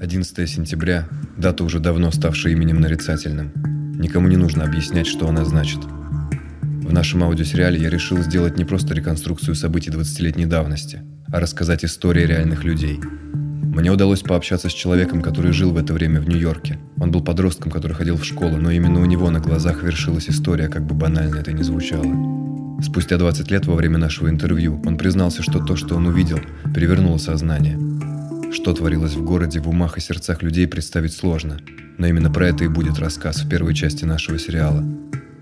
11 сентября – дата уже давно ставшая именем нарицательным. Никому не нужно объяснять, что она значит. В нашем аудиосериале я решил сделать не просто реконструкцию событий 20-летней давности, а рассказать истории реальных людей. Мне удалось пообщаться с человеком, который жил в это время в Нью-Йорке. Он был подростком, который ходил в школу, но именно у него на глазах вершилась история, как бы банально это ни звучало. Спустя 20 лет во время нашего интервью он признался, что то, что он увидел, перевернуло сознание – что творилось в городе, в умах и сердцах людей представить сложно, но именно про это и будет рассказ в первой части нашего сериала.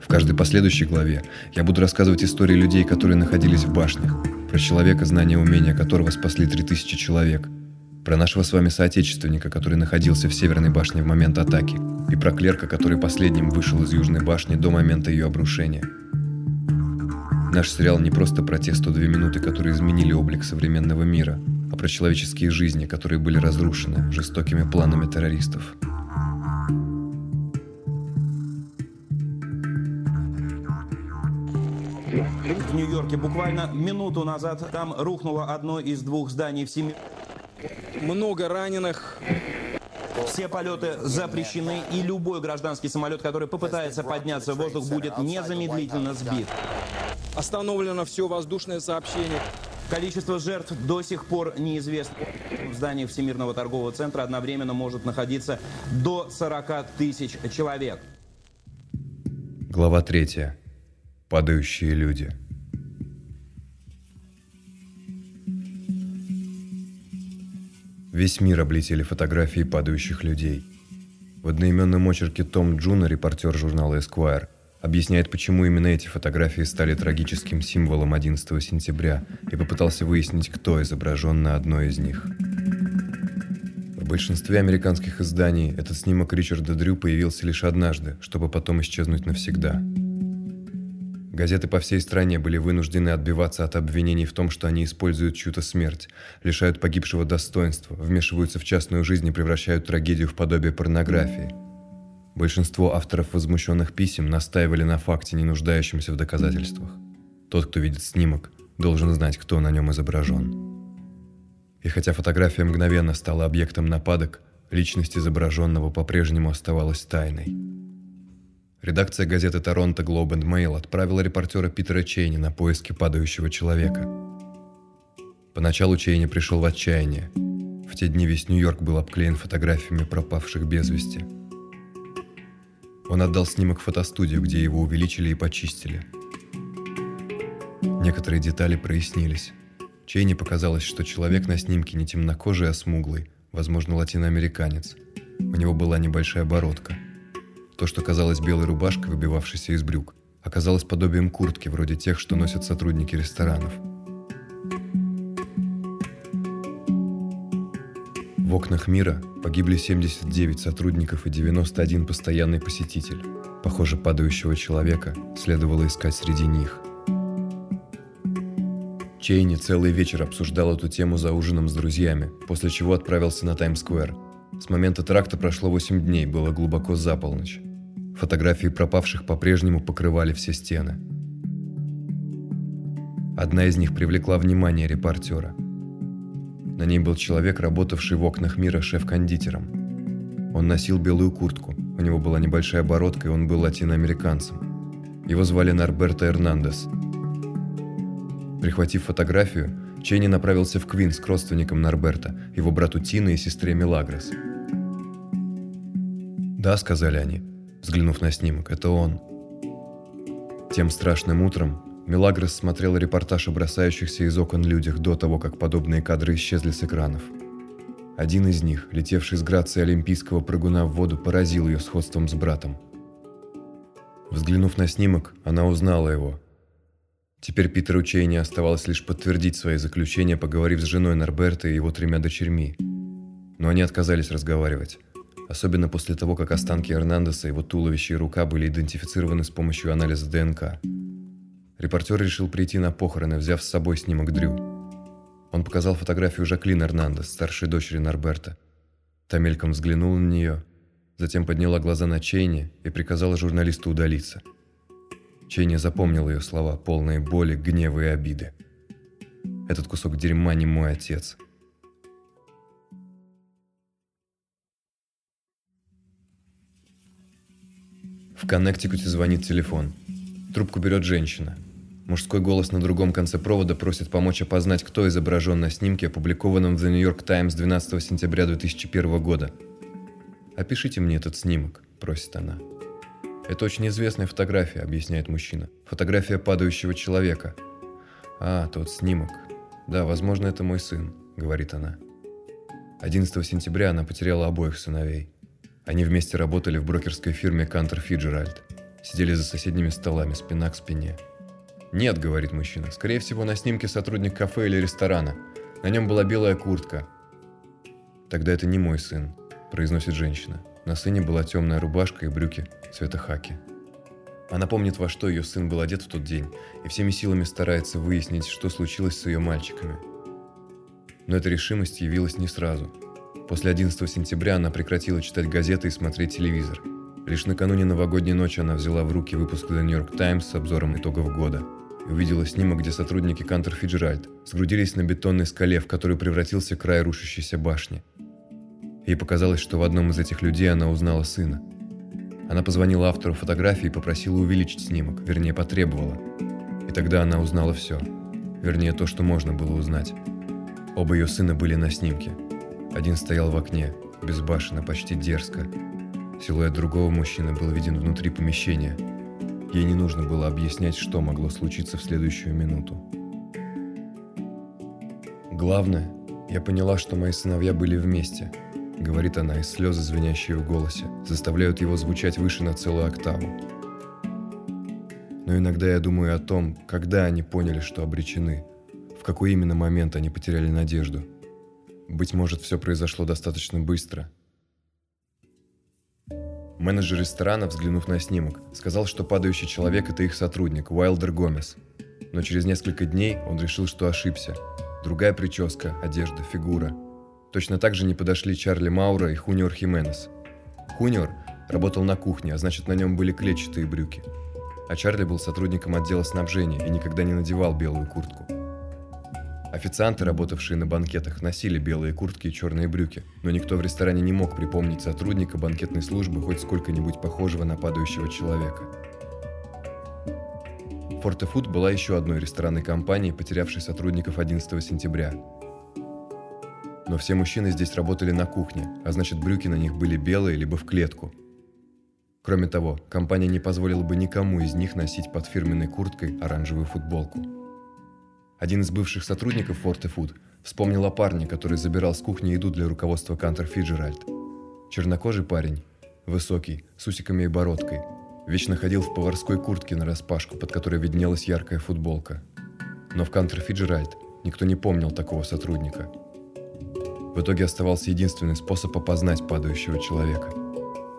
В каждой последующей главе я буду рассказывать истории людей, которые находились в башнях, про человека, знания и умения которого спасли 3000 человек, про нашего с вами соотечественника, который находился в Северной башне в момент атаки, и про клерка, который последним вышел из Южной башни до момента ее обрушения. Наш сериал не просто про те 102 минуты, которые изменили облик современного мира – а про человеческие жизни, которые были разрушены жестокими планами террористов. В Нью-Йорке буквально минуту назад там рухнуло одно из двух зданий в семи. Много раненых. Все полеты запрещены, и любой гражданский самолет, который попытается подняться в воздух, будет незамедлительно сбит. Остановлено все воздушное сообщение. Количество жертв до сих пор неизвестно. В здании Всемирного торгового центра одновременно может находиться до 40 тысяч человек. Глава 3. Падающие люди. Весь мир облетели фотографии падающих людей. В одноименном очерке Том Джуна, репортер журнала Esquire, объясняет, почему именно эти фотографии стали трагическим символом 11 сентября и попытался выяснить, кто изображен на одной из них. В большинстве американских изданий этот снимок Ричарда Дрю появился лишь однажды, чтобы потом исчезнуть навсегда. Газеты по всей стране были вынуждены отбиваться от обвинений в том, что они используют чью-то смерть, лишают погибшего достоинства, вмешиваются в частную жизнь и превращают трагедию в подобие порнографии – Большинство авторов возмущенных писем настаивали на факте, не нуждающемся в доказательствах. Тот, кто видит снимок, должен знать, кто на нем изображен. И хотя фотография мгновенно стала объектом нападок, личность изображенного по-прежнему оставалась тайной. Редакция газеты «Торонто Globe and Mail» отправила репортера Питера Чейни на поиски падающего человека. Поначалу Чейни пришел в отчаяние. В те дни весь Нью-Йорк был обклеен фотографиями пропавших без вести – он отдал снимок в фотостудию, где его увеличили и почистили. Некоторые детали прояснились. Чейни показалось, что человек на снимке не темнокожий, а смуглый, возможно, латиноамериканец. У него была небольшая бородка. То, что казалось белой рубашкой, выбивавшейся из брюк, оказалось подобием куртки, вроде тех, что носят сотрудники ресторанов – В окнах мира погибли 79 сотрудников и 91 постоянный посетитель. Похоже, падающего человека следовало искать среди них. Чейни целый вечер обсуждал эту тему за ужином с друзьями, после чего отправился на Таймс-сквер. С момента теракта прошло 8 дней, было глубоко за полночь. Фотографии пропавших по-прежнему покрывали все стены. Одна из них привлекла внимание репортера – на ней был человек, работавший в окнах мира шеф-кондитером. Он носил белую куртку, у него была небольшая бородка, и он был латиноамериканцем. Его звали Нарберто Эрнандес. Прихватив фотографию, Чейни направился в Квинс к родственникам Нарберта, его брату Тина и сестре Милагрос. «Да», — сказали они, взглянув на снимок, — «это он». Тем страшным утром Мелагрос смотрела репортаж о бросающихся из окон людях до того, как подобные кадры исчезли с экранов. Один из них, летевший с грацией олимпийского прыгуна в воду, поразил ее сходством с братом. Взглянув на снимок, она узнала его. Теперь Питеру Чейни оставалось лишь подтвердить свои заключения, поговорив с женой Норберта и его тремя дочерьми. Но они отказались разговаривать. Особенно после того, как останки Эрнандеса, его туловище и рука были идентифицированы с помощью анализа ДНК. Репортер решил прийти на похороны, взяв с собой снимок Дрю. Он показал фотографию Жаклин Эрнандес, старшей дочери Норберта. Та мельком взглянула на нее, затем подняла глаза на Чейни и приказала журналисту удалиться. Чейни запомнил ее слова, полные боли, гнева и обиды. «Этот кусок дерьма не мой отец», В Коннектикуте звонит телефон. Трубку берет женщина. Мужской голос на другом конце провода просит помочь опознать, кто изображен на снимке, опубликованном в The New York Times 12 сентября 2001 года. «Опишите мне этот снимок», – просит она. «Это очень известная фотография», – объясняет мужчина. «Фотография падающего человека». «А, тот снимок. Да, возможно, это мой сын», – говорит она. 11 сентября она потеряла обоих сыновей. Они вместе работали в брокерской фирме Кантер Фиджеральд. Сидели за соседними столами, спина к спине. «Нет», — говорит мужчина, — «скорее всего, на снимке сотрудник кафе или ресторана. На нем была белая куртка». «Тогда это не мой сын», — произносит женщина. На сыне была темная рубашка и брюки цвета хаки. Она помнит, во что ее сын был одет в тот день, и всеми силами старается выяснить, что случилось с ее мальчиками. Но эта решимость явилась не сразу. После 11 сентября она прекратила читать газеты и смотреть телевизор. Лишь накануне новогодней ночи она взяла в руки выпуск The New York Times с обзором итогов года и увидела снимок, где сотрудники Кантер Фиджеральд сгрудились на бетонной скале, в которую превратился край рушащейся башни. Ей показалось, что в одном из этих людей она узнала сына. Она позвонила автору фотографии и попросила увеличить снимок, вернее, потребовала. И тогда она узнала все. Вернее, то, что можно было узнать. Оба ее сына были на снимке. Один стоял в окне, безбашенно, почти дерзко. Силуэт другого мужчины был виден внутри помещения. Ей не нужно было объяснять, что могло случиться в следующую минуту. Главное, я поняла, что мои сыновья были вместе, говорит она, и слезы, звенящие в голосе, заставляют его звучать выше на целую октаву. Но иногда я думаю о том, когда они поняли, что обречены, в какой именно момент они потеряли надежду. Быть может, все произошло достаточно быстро. Менеджер ресторана, взглянув на снимок, сказал, что падающий человек – это их сотрудник, Уайлдер Гомес. Но через несколько дней он решил, что ошибся. Другая прическа, одежда, фигура. Точно так же не подошли Чарли Маура и Хуниор Хименес. Хуниор работал на кухне, а значит на нем были клетчатые брюки. А Чарли был сотрудником отдела снабжения и никогда не надевал белую куртку. Официанты, работавшие на банкетах, носили белые куртки и черные брюки, но никто в ресторане не мог припомнить сотрудника банкетной службы хоть сколько-нибудь похожего на падающего человека. Фортефуд была еще одной ресторанной компанией, потерявшей сотрудников 11 сентября. Но все мужчины здесь работали на кухне, а значит брюки на них были белые либо в клетку. Кроме того, компания не позволила бы никому из них носить под фирменной курткой оранжевую футболку. Один из бывших сотрудников Форте Фуд вспомнил о парне, который забирал с кухни еду для руководства Кантер Фиджеральд. Чернокожий парень, высокий, с усиками и бородкой, вечно ходил в поварской куртке на распашку, под которой виднелась яркая футболка. Но в Кантер Фиджеральд никто не помнил такого сотрудника. В итоге оставался единственный способ опознать падающего человека –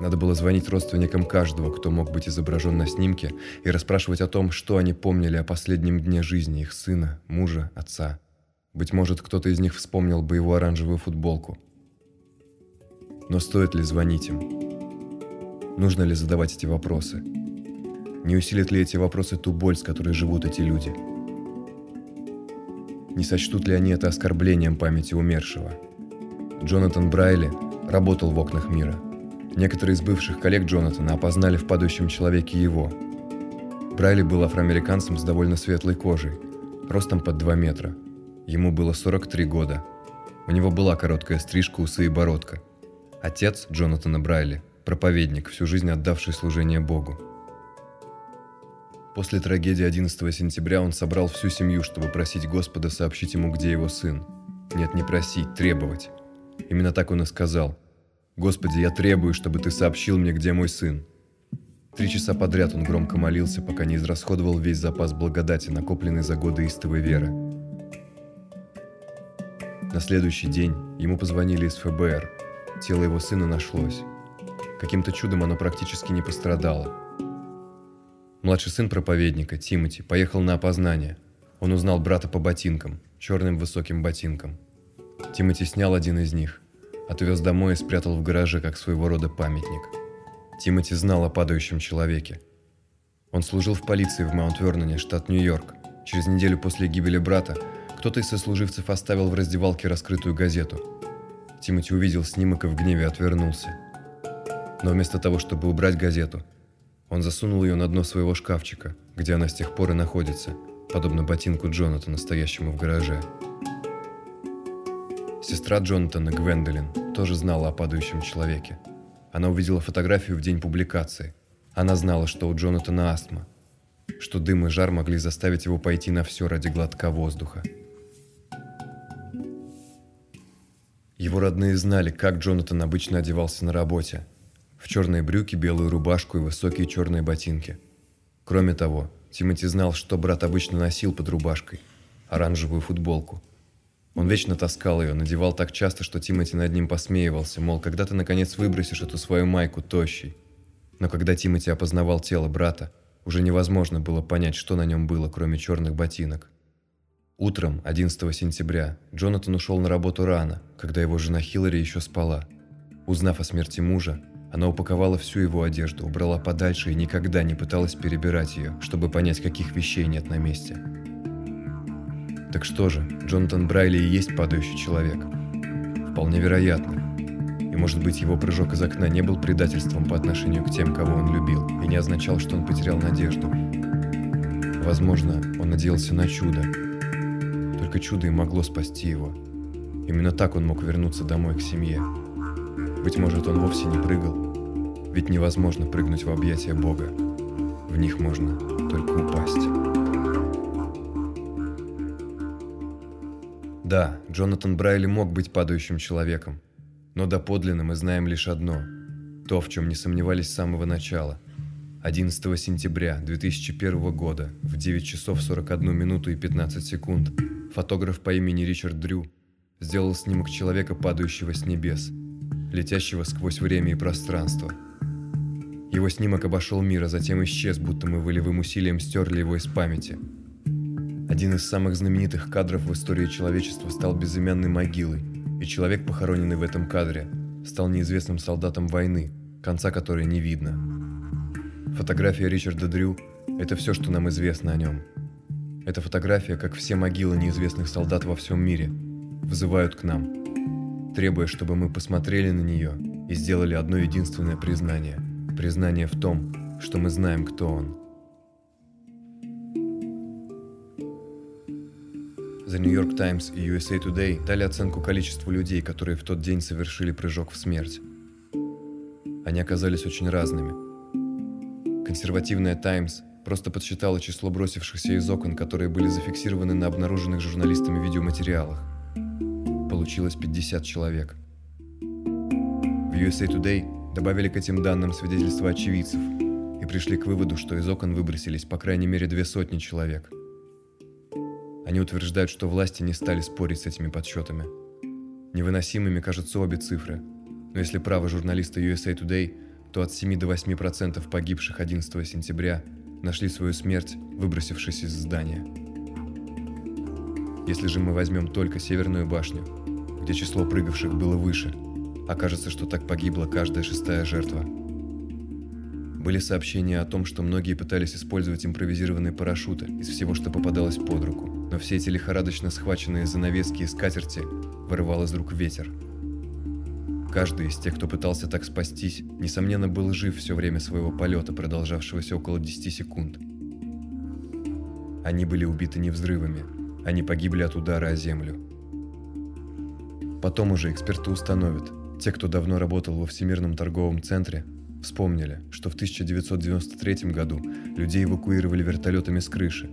надо было звонить родственникам каждого, кто мог быть изображен на снимке, и расспрашивать о том, что они помнили о последнем дне жизни их сына, мужа, отца. Быть может, кто-то из них вспомнил бы его оранжевую футболку. Но стоит ли звонить им? Нужно ли задавать эти вопросы? Не усилят ли эти вопросы ту боль, с которой живут эти люди? Не сочтут ли они это оскорблением памяти умершего? Джонатан Брайли работал в окнах мира – Некоторые из бывших коллег Джонатана опознали в падающем человеке его. Брайли был афроамериканцем с довольно светлой кожей, ростом под 2 метра. Ему было 43 года. У него была короткая стрижка, усы и бородка. Отец Джонатана Брайли – проповедник, всю жизнь отдавший служение Богу. После трагедии 11 сентября он собрал всю семью, чтобы просить Господа сообщить ему, где его сын. Нет, не просить, требовать. Именно так он и сказал. Господи, я требую, чтобы ты сообщил мне, где мой сын. Три часа подряд он громко молился, пока не израсходовал весь запас благодати, накопленный за годы истовой веры. На следующий день ему позвонили из ФБР. Тело его сына нашлось. Каким-то чудом оно практически не пострадало. Младший сын проповедника, Тимоти, поехал на опознание. Он узнал брата по ботинкам, черным высоким ботинкам. Тимоти снял один из них отвез домой и спрятал в гараже как своего рода памятник. Тимоти знал о падающем человеке. Он служил в полиции в Маунт-Верноне, штат Нью-Йорк. Через неделю после гибели брата кто-то из сослуживцев оставил в раздевалке раскрытую газету. Тимоти увидел снимок и в гневе отвернулся. Но вместо того, чтобы убрать газету, Он засунул ее на дно своего шкафчика, где она с тех пор и находится, подобно ботинку Джонатана, стоящему в гараже. Сестра Джонатана, Гвендолин, тоже знала о падающем человеке. Она увидела фотографию в день публикации. Она знала, что у Джонатана астма, что дым и жар могли заставить его пойти на все ради глотка воздуха. Его родные знали, как Джонатан обычно одевался на работе. В черные брюки, белую рубашку и высокие черные ботинки. Кроме того, Тимоти знал, что брат обычно носил под рубашкой – оранжевую футболку – он вечно таскал ее, надевал так часто, что Тимати над ним посмеивался, мол, когда ты наконец выбросишь эту свою майку тощий. Но когда Тимати опознавал тело брата, уже невозможно было понять, что на нем было, кроме черных ботинок. Утром, 11 сентября, Джонатан ушел на работу рано, когда его жена Хиллари еще спала. Узнав о смерти мужа, она упаковала всю его одежду, убрала подальше и никогда не пыталась перебирать ее, чтобы понять, каких вещей нет на месте. Так что же, Джонатан Брайли и есть падающий человек? Вполне вероятно. И может быть его прыжок из окна не был предательством по отношению к тем, кого он любил, и не означал, что он потерял надежду. Возможно, он надеялся на чудо. Только чудо и могло спасти его. Именно так он мог вернуться домой к семье. Быть может, он вовсе не прыгал. Ведь невозможно прыгнуть в объятия Бога. В них можно только упасть. Да, Джонатан Брайли мог быть падающим человеком, но доподлинно мы знаем лишь одно – то, в чем не сомневались с самого начала. 11 сентября 2001 года в 9 часов 41 минуту и 15 секунд фотограф по имени Ричард Дрю сделал снимок человека, падающего с небес, летящего сквозь время и пространство. Его снимок обошел мир, а затем исчез, будто мы волевым усилием стерли его из памяти – один из самых знаменитых кадров в истории человечества стал безымянной могилой, и человек, похороненный в этом кадре, стал неизвестным солдатом войны, конца которой не видно. Фотография Ричарда Дрю – это все, что нам известно о нем. Эта фотография, как все могилы неизвестных солдат во всем мире, вызывают к нам, требуя, чтобы мы посмотрели на нее и сделали одно единственное признание. Признание в том, что мы знаем, кто он – The New York Times и USA Today дали оценку количеству людей, которые в тот день совершили прыжок в смерть. Они оказались очень разными. Консервативная Times просто подсчитала число бросившихся из окон, которые были зафиксированы на обнаруженных журналистами видеоматериалах. Получилось 50 человек. В USA Today добавили к этим данным свидетельства очевидцев и пришли к выводу, что из окон выбросились по крайней мере две сотни человек – они утверждают, что власти не стали спорить с этими подсчетами. Невыносимыми кажутся обе цифры, но если право журналиста USA Today, то от 7 до 8% погибших 11 сентября нашли свою смерть, выбросившись из здания. Если же мы возьмем только Северную башню, где число прыгавших было выше, окажется, что так погибла каждая шестая жертва. Были сообщения о том, что многие пытались использовать импровизированные парашюты из всего, что попадалось под руку но все эти лихорадочно схваченные занавески и скатерти вырывал из рук ветер. Каждый из тех, кто пытался так спастись, несомненно, был жив все время своего полета, продолжавшегося около 10 секунд. Они были убиты не взрывами, они погибли от удара о землю. Потом уже эксперты установят, те, кто давно работал во Всемирном торговом центре, вспомнили, что в 1993 году людей эвакуировали вертолетами с крыши,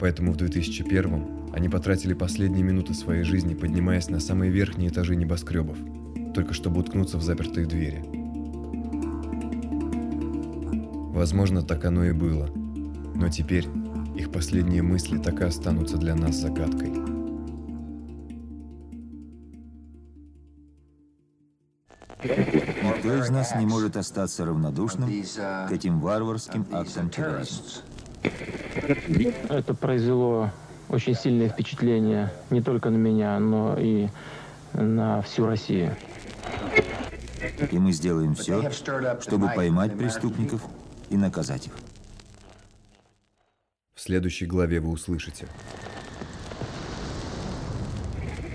Поэтому в 2001 они потратили последние минуты своей жизни, поднимаясь на самые верхние этажи небоскребов, только чтобы уткнуться в запертые двери. Возможно, так оно и было. Но теперь их последние мысли так и останутся для нас загадкой. Никто из нас не может остаться равнодушным к этим варварским актам терроризма. Это произвело очень сильное впечатление не только на меня, но и на всю Россию. И мы сделаем все, чтобы поймать преступников и наказать их. В следующей главе вы услышите.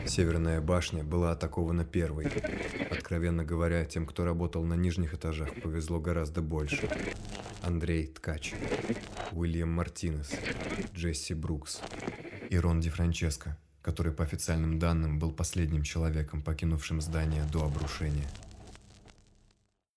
Северная башня была атакована первой. Откровенно говоря, тем, кто работал на нижних этажах, повезло гораздо больше. Андрей Ткач, Уильям Мартинес, Джесси Брукс и Рон Ди Франческо, который по официальным данным был последним человеком, покинувшим здание до обрушения.